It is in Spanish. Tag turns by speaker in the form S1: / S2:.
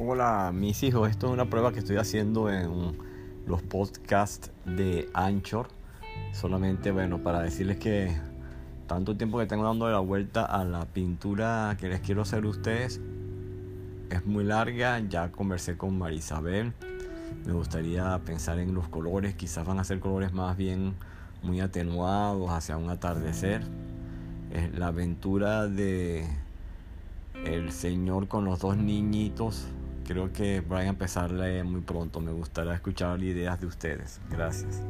S1: Hola, mis hijos. Esto es una prueba que estoy haciendo en los podcasts de Anchor. Solamente, bueno, para decirles que tanto tiempo que tengo dando la vuelta a la pintura que les quiero hacer a ustedes es muy larga. Ya conversé con Marisabel. Me gustaría pensar en los colores. Quizás van a ser colores más bien muy atenuados hacia un atardecer. Es la aventura de el señor con los dos niñitos Creo que voy a empezarle muy pronto. Me gustaría escuchar ideas de ustedes. Gracias.